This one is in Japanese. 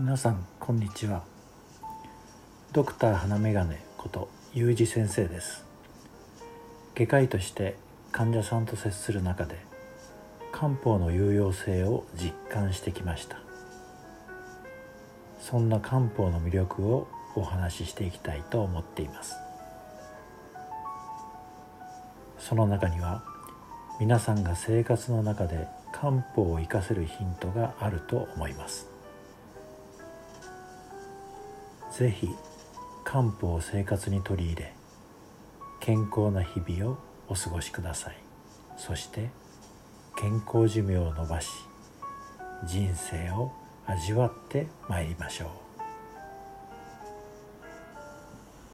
皆さんこんにちは。ドクター花眼鏡ことゆうじ先生です。外科医として患者さんと接する中で漢方の有用性を実感してきました。そんな漢方の魅力をお話ししていきたいと思っています。その中には皆さんが生活の中で漢方を生かせるヒントがあると思います。是非漢方を生活に取り入れ健康な日々をお過ごしください。そして健康寿命を延ばし人生を味わってまいりましょう。